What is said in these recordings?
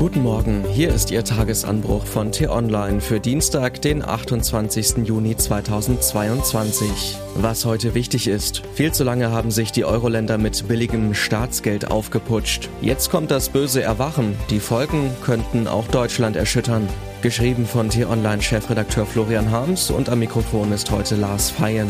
Guten Morgen, hier ist Ihr Tagesanbruch von T-Online für Dienstag, den 28. Juni 2022. Was heute wichtig ist, viel zu lange haben sich die Euro-Länder mit billigem Staatsgeld aufgeputscht. Jetzt kommt das böse Erwachen, die Folgen könnten auch Deutschland erschüttern. Geschrieben von T-Online-Chefredakteur Florian Harms und am Mikrofon ist heute Lars Feyen.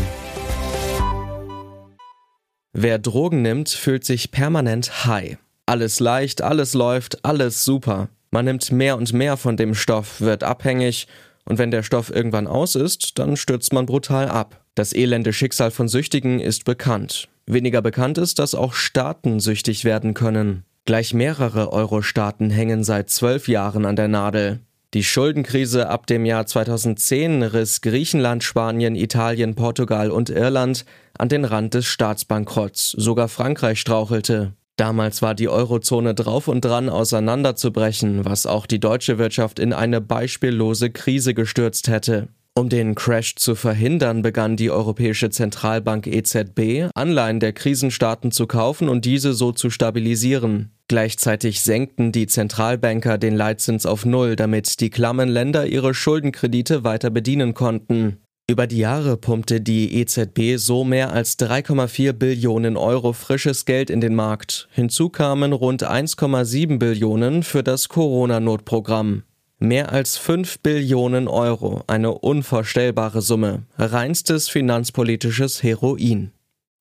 Wer Drogen nimmt, fühlt sich permanent high. Alles leicht, alles läuft, alles super. Man nimmt mehr und mehr von dem Stoff, wird abhängig, und wenn der Stoff irgendwann aus ist, dann stürzt man brutal ab. Das elende Schicksal von Süchtigen ist bekannt. Weniger bekannt ist, dass auch Staaten süchtig werden können. Gleich mehrere Euro-Staaten hängen seit zwölf Jahren an der Nadel. Die Schuldenkrise ab dem Jahr 2010 riss Griechenland, Spanien, Italien, Portugal und Irland an den Rand des Staatsbankrotts. Sogar Frankreich strauchelte. Damals war die Eurozone drauf und dran auseinanderzubrechen, was auch die deutsche Wirtschaft in eine beispiellose Krise gestürzt hätte. Um den Crash zu verhindern, begann die Europäische Zentralbank EZB, Anleihen der Krisenstaaten zu kaufen und diese so zu stabilisieren. Gleichzeitig senkten die Zentralbanker den Leitzins auf Null, damit die klammen Länder ihre Schuldenkredite weiter bedienen konnten. Über die Jahre pumpte die EZB so mehr als 3,4 Billionen Euro frisches Geld in den Markt. Hinzu kamen rund 1,7 Billionen für das Corona-Notprogramm. Mehr als 5 Billionen Euro, eine unvorstellbare Summe, reinstes finanzpolitisches Heroin.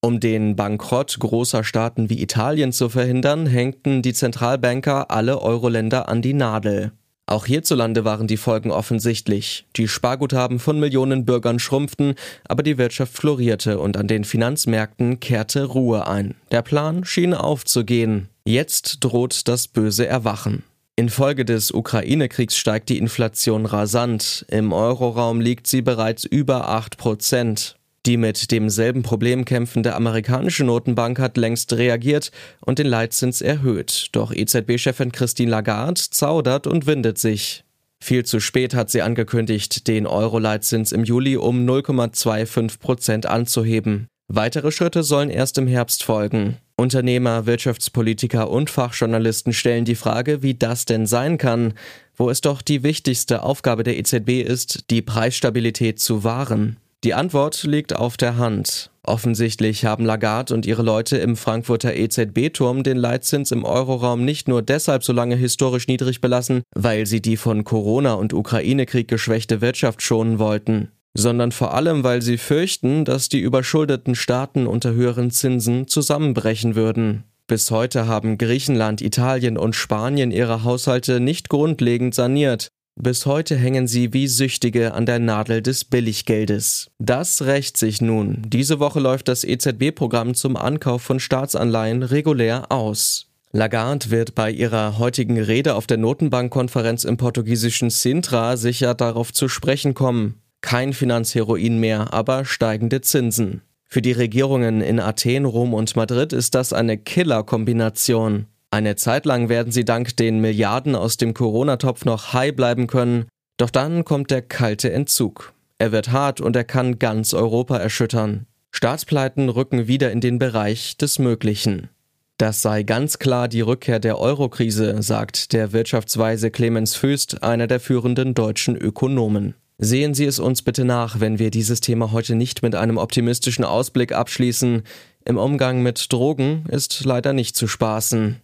Um den Bankrott großer Staaten wie Italien zu verhindern, hängten die Zentralbanker alle Euro-Länder an die Nadel. Auch hierzulande waren die Folgen offensichtlich. Die Sparguthaben von Millionen Bürgern schrumpften, aber die Wirtschaft florierte und an den Finanzmärkten kehrte Ruhe ein. Der Plan schien aufzugehen. Jetzt droht das böse Erwachen. Infolge des Ukraine-Kriegs steigt die Inflation rasant. Im Euroraum liegt sie bereits über 8 Prozent. Die mit demselben Problem kämpfende amerikanische Notenbank hat längst reagiert und den Leitzins erhöht. Doch EZB-Chefin Christine Lagarde zaudert und windet sich. Viel zu spät hat sie angekündigt, den Euro-Leitzins im Juli um 0,25 Prozent anzuheben. Weitere Schritte sollen erst im Herbst folgen. Unternehmer, Wirtschaftspolitiker und Fachjournalisten stellen die Frage, wie das denn sein kann, wo es doch die wichtigste Aufgabe der EZB ist, die Preisstabilität zu wahren. Die Antwort liegt auf der Hand. Offensichtlich haben Lagarde und ihre Leute im Frankfurter EZB-Turm den Leitzins im Euroraum nicht nur deshalb so lange historisch niedrig belassen, weil sie die von Corona und Ukraine-Krieg geschwächte Wirtschaft schonen wollten, sondern vor allem, weil sie fürchten, dass die überschuldeten Staaten unter höheren Zinsen zusammenbrechen würden. Bis heute haben Griechenland, Italien und Spanien ihre Haushalte nicht grundlegend saniert. Bis heute hängen sie wie Süchtige an der Nadel des Billiggeldes. Das rächt sich nun. Diese Woche läuft das EZB-Programm zum Ankauf von Staatsanleihen regulär aus. Lagarde wird bei ihrer heutigen Rede auf der Notenbankkonferenz im portugiesischen Sintra sicher darauf zu sprechen kommen. Kein Finanzheroin mehr, aber steigende Zinsen. Für die Regierungen in Athen, Rom und Madrid ist das eine Killer-Kombination. Eine Zeit lang werden sie dank den Milliarden aus dem Corona-Topf noch high bleiben können, doch dann kommt der kalte Entzug. Er wird hart und er kann ganz Europa erschüttern. Staatspleiten rücken wieder in den Bereich des Möglichen. Das sei ganz klar die Rückkehr der Eurokrise, sagt der Wirtschaftsweise Clemens Föst, einer der führenden deutschen Ökonomen. Sehen Sie es uns bitte nach, wenn wir dieses Thema heute nicht mit einem optimistischen Ausblick abschließen. Im Umgang mit Drogen ist leider nicht zu spaßen.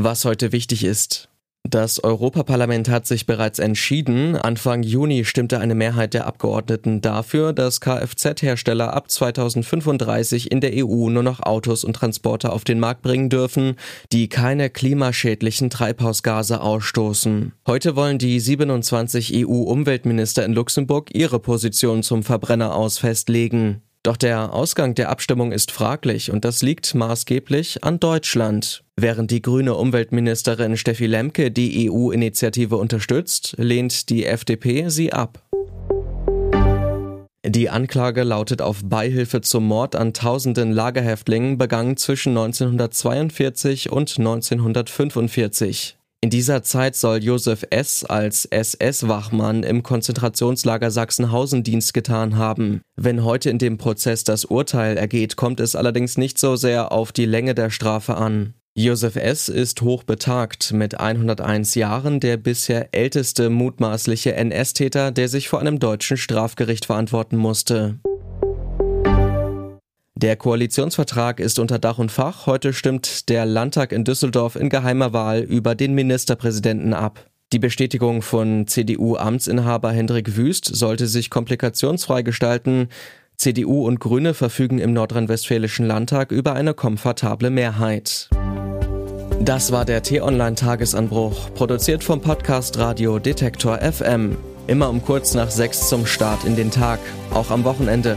Was heute wichtig ist. Das Europaparlament hat sich bereits entschieden. Anfang Juni stimmte eine Mehrheit der Abgeordneten dafür, dass Kfz-Hersteller ab 2035 in der EU nur noch Autos und Transporter auf den Markt bringen dürfen, die keine klimaschädlichen Treibhausgase ausstoßen. Heute wollen die 27 EU-Umweltminister in Luxemburg ihre Position zum Verbrenner aus festlegen. Doch der Ausgang der Abstimmung ist fraglich und das liegt maßgeblich an Deutschland. Während die grüne Umweltministerin Steffi Lemke die EU-Initiative unterstützt, lehnt die FDP sie ab. Die Anklage lautet auf Beihilfe zum Mord an tausenden Lagerhäftlingen begangen zwischen 1942 und 1945. In dieser Zeit soll Josef S. als SS-Wachmann im Konzentrationslager Sachsenhausen Dienst getan haben. Wenn heute in dem Prozess das Urteil ergeht, kommt es allerdings nicht so sehr auf die Länge der Strafe an. Josef S. ist hochbetagt mit 101 Jahren der bisher älteste mutmaßliche NS-Täter, der sich vor einem deutschen Strafgericht verantworten musste. Der Koalitionsvertrag ist unter Dach und Fach. Heute stimmt der Landtag in Düsseldorf in geheimer Wahl über den Ministerpräsidenten ab. Die Bestätigung von CDU-Amtsinhaber Hendrik Wüst sollte sich komplikationsfrei gestalten. CDU und Grüne verfügen im nordrhein-westfälischen Landtag über eine komfortable Mehrheit. Das war der T-Online-Tagesanbruch, produziert vom Podcast Radio Detektor FM. Immer um kurz nach sechs zum Start in den Tag, auch am Wochenende.